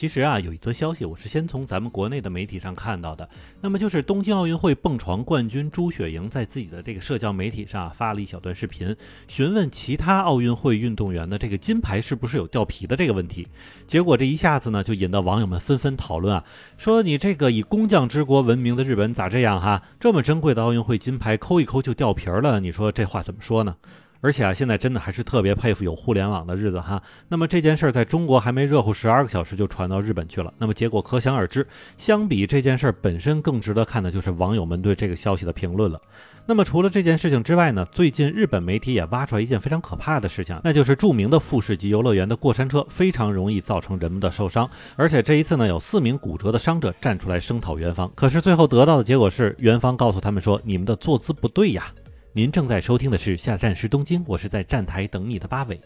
其实啊，有一则消息我是先从咱们国内的媒体上看到的，那么就是东京奥运会蹦床冠军朱雪莹在自己的这个社交媒体上发了一小段视频，询问其他奥运会运动员的这个金牌是不是有掉皮的这个问题。结果这一下子呢，就引得网友们纷纷讨论啊，说你这个以工匠之国闻名的日本咋这样哈？这么珍贵的奥运会金牌抠一抠就掉皮儿了，你说这话怎么说呢？而且啊，现在真的还是特别佩服有互联网的日子哈。那么这件事儿在中国还没热乎十二个小时就传到日本去了。那么结果可想而知。相比这件事儿本身更值得看的就是网友们对这个消息的评论了。那么除了这件事情之外呢，最近日本媒体也挖出来一件非常可怕的事情，那就是著名的富士急游乐园的过山车非常容易造成人们的受伤。而且这一次呢，有四名骨折的伤者站出来声讨园方，可是最后得到的结果是园方告诉他们说：“你们的坐姿不对呀。”您正在收听的是下站时东京，我是在站台等你的八尾。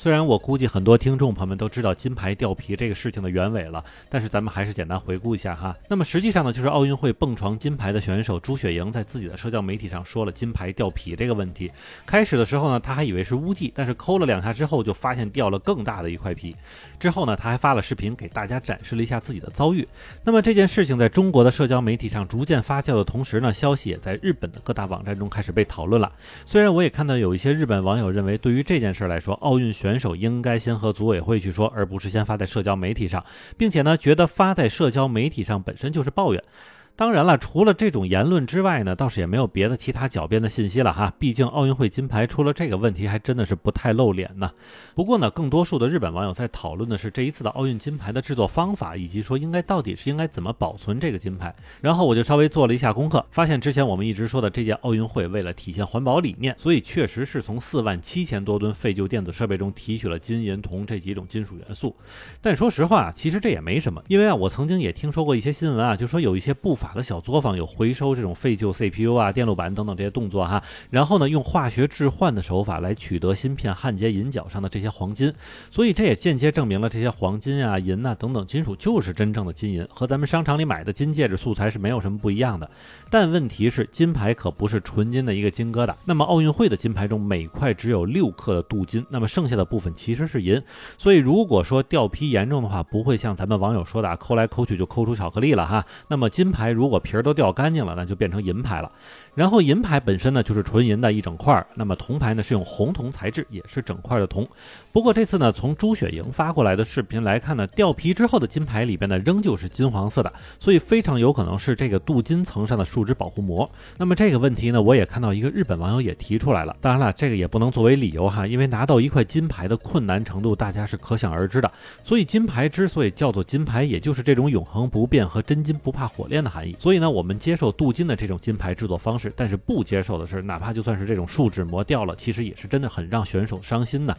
虽然我估计很多听众朋友们都知道金牌掉皮这个事情的原委了，但是咱们还是简单回顾一下哈。那么实际上呢，就是奥运会蹦床金牌的选手朱雪莹在自己的社交媒体上说了金牌掉皮这个问题。开始的时候呢，他还以为是污迹，但是抠了两下之后就发现掉了更大的一块皮。之后呢，他还发了视频给大家展示了一下自己的遭遇。那么这件事情在中国的社交媒体上逐渐发酵的同时呢，消息也在日本的各大网站中开始被讨论了。虽然我也看到有一些日本网友认为，对于这件事来说，奥运选选手应该先和组委会去说，而不是先发在社交媒体上，并且呢，觉得发在社交媒体上本身就是抱怨。当然了，除了这种言论之外呢，倒是也没有别的其他狡辩的信息了哈。毕竟奥运会金牌出了这个问题，还真的是不太露脸呢。不过呢，更多数的日本网友在讨论的是这一次的奥运金牌的制作方法，以及说应该到底是应该怎么保存这个金牌。然后我就稍微做了一下功课，发现之前我们一直说的这届奥运会为了体现环保理念，所以确实是从四万七千多吨废旧电子设备中提取了金银铜这几种金属元素。但说实话，其实这也没什么，因为啊，我曾经也听说过一些新闻啊，就说有一些不法。的小作坊有回收这种废旧 CPU 啊、电路板等等这些动作哈，然后呢，用化学置换的手法来取得芯片焊接银角上的这些黄金，所以这也间接证明了这些黄金啊、银呐等等金属就是真正的金银，和咱们商场里买的金戒指素材是没有什么不一样的。但问题是，金牌可不是纯金的一个金疙瘩。那么奥运会的金牌中，每块只有六克的镀金，那么剩下的部分其实是银。所以如果说掉皮严重的话，不会像咱们网友说的抠来抠去就抠出巧克力了哈。那么金牌如果皮儿都掉干净了，那就变成银牌了。然后银牌本身呢就是纯银的一整块，那么铜牌呢是用红铜材质，也是整块的铜。不过这次呢，从朱雪莹发过来的视频来看呢，掉皮之后的金牌里边呢仍旧是金黄色的，所以非常有可能是这个镀金层上的树脂保护膜。那么这个问题呢，我也看到一个日本网友也提出来了。当然了，这个也不能作为理由哈，因为拿到一块金牌的困难程度大家是可想而知的。所以金牌之所以叫做金牌，也就是这种永恒不变和真金不怕火炼的所以呢，我们接受镀金的这种金牌制作方式。但是不接受的是，哪怕就算是这种树脂磨掉了，其实也是真的很让选手伤心的。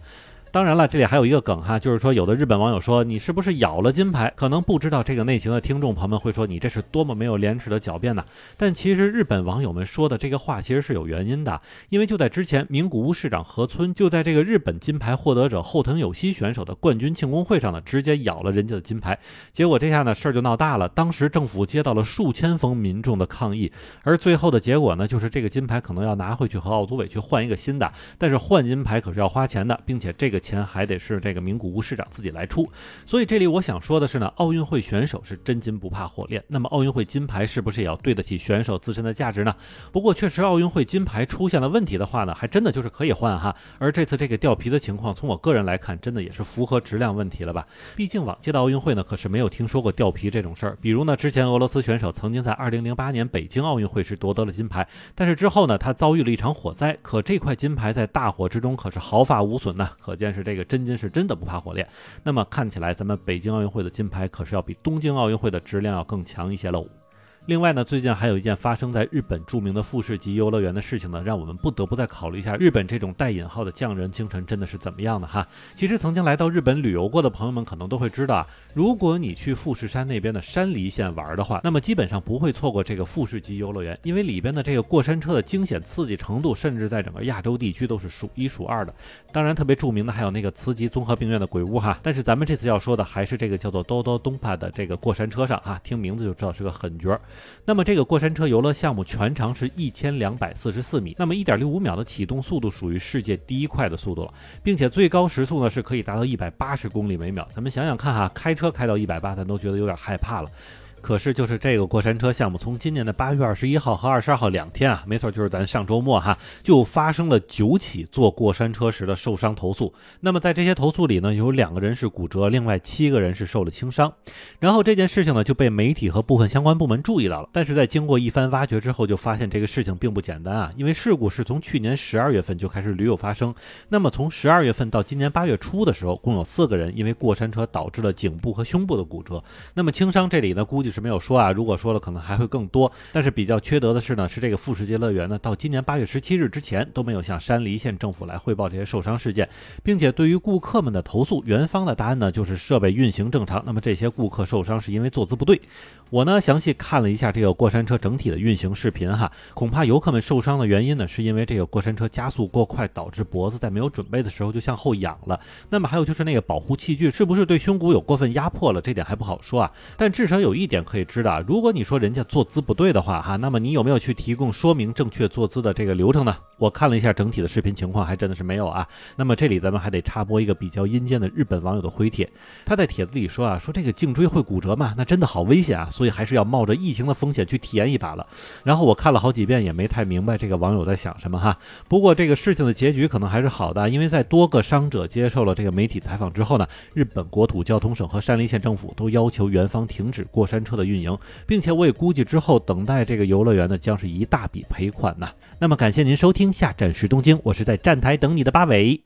当然了，这里还有一个梗哈，就是说有的日本网友说你是不是咬了金牌？可能不知道这个内情的听众朋友们会说你这是多么没有廉耻的狡辩呐！但其实日本网友们说的这个话其实是有原因的，因为就在之前，名古屋市长河村就在这个日本金牌获得者后藤有希选手的冠军庆功会上呢，直接咬了人家的金牌。结果这下呢事儿就闹大了，当时政府接到了数千封民众的抗议，而最后的结果呢就是这个金牌可能要拿回去和奥组委去换一个新的，但是换金牌可是要花钱的，并且这个。钱还得是这个名古屋市长自己来出，所以这里我想说的是呢，奥运会选手是真金不怕火炼，那么奥运会金牌是不是也要对得起选手自身的价值呢？不过确实奥运会金牌出现了问题的话呢，还真的就是可以换哈。而这次这个掉皮的情况，从我个人来看，真的也是符合质量问题了吧？毕竟往届的奥运会呢，可是没有听说过掉皮这种事儿。比如呢，之前俄罗斯选手曾经在2008年北京奥运会时夺得了金牌，但是之后呢，他遭遇了一场火灾，可这块金牌在大火之中可是毫发无损呢，可见。但是这个真金是真的不怕火炼，那么看起来咱们北京奥运会的金牌可是要比东京奥运会的质量要更强一些喽。另外呢，最近还有一件发生在日本著名的富士急游乐园的事情呢，让我们不得不再考虑一下日本这种带引号的匠人精神真的是怎么样的哈。其实曾经来到日本旅游过的朋友们可能都会知道啊，如果你去富士山那边的山梨县玩的话，那么基本上不会错过这个富士急游乐园，因为里边的这个过山车的惊险刺激程度，甚至在整个亚洲地区都是数一数二的。当然，特别著名的还有那个慈吉综合病院的鬼屋哈。但是咱们这次要说的还是这个叫做兜兜东帕的这个过山车上哈，听名字就知道是个狠角儿。那么这个过山车游乐项目全长是一千两百四十四米，那么一点六五秒的启动速度属于世界第一快的速度了，并且最高时速呢是可以达到一百八十公里每秒。咱们想想看哈，开车开到一百八，咱都觉得有点害怕了。可是，就是这个过山车项目，从今年的八月二十一号和二十二号两天啊，没错，就是咱上周末哈，就发生了九起坐过山车时的受伤投诉。那么在这些投诉里呢，有两个人是骨折，另外七个人是受了轻伤。然后这件事情呢，就被媒体和部分相关部门注意到了。但是在经过一番挖掘之后，就发现这个事情并不简单啊，因为事故是从去年十二月份就开始屡有发生。那么从十二月份到今年八月初的时候，共有四个人因为过山车导致了颈部和胸部的骨折。那么轻伤这里呢，估计。是没有说啊，如果说了，可能还会更多。但是比较缺德的是呢，是这个富士街乐园呢，到今年八月十七日之前都没有向山梨县政府来汇报这些受伤事件，并且对于顾客们的投诉，园方的答案呢就是设备运行正常。那么这些顾客受伤是因为坐姿不对。我呢详细看了一下这个过山车整体的运行视频哈，恐怕游客们受伤的原因呢，是因为这个过山车加速过快，导致脖子在没有准备的时候就向后仰了。那么还有就是那个保护器具是不是对胸骨有过分压迫了？这点还不好说啊。但至少有一点。可以知道，如果你说人家坐姿不对的话，哈，那么你有没有去提供说明正确坐姿的这个流程呢？我看了一下整体的视频情况，还真的是没有啊。那么这里咱们还得插播一个比较阴间的日本网友的回帖，他在帖子里说啊，说这个颈椎会骨折吗？那真的好危险啊，所以还是要冒着疫情的风险去体验一把了。然后我看了好几遍，也没太明白这个网友在想什么哈。不过这个事情的结局可能还是好的，因为在多个伤者接受了这个媒体采访之后呢，日本国土交通省和山梨县政府都要求园方停止过山车车的运营，并且我也估计之后等待这个游乐园的将是一大笔赔款呢。那么感谢您收听。下站时东京，我是在站台等你的八尾。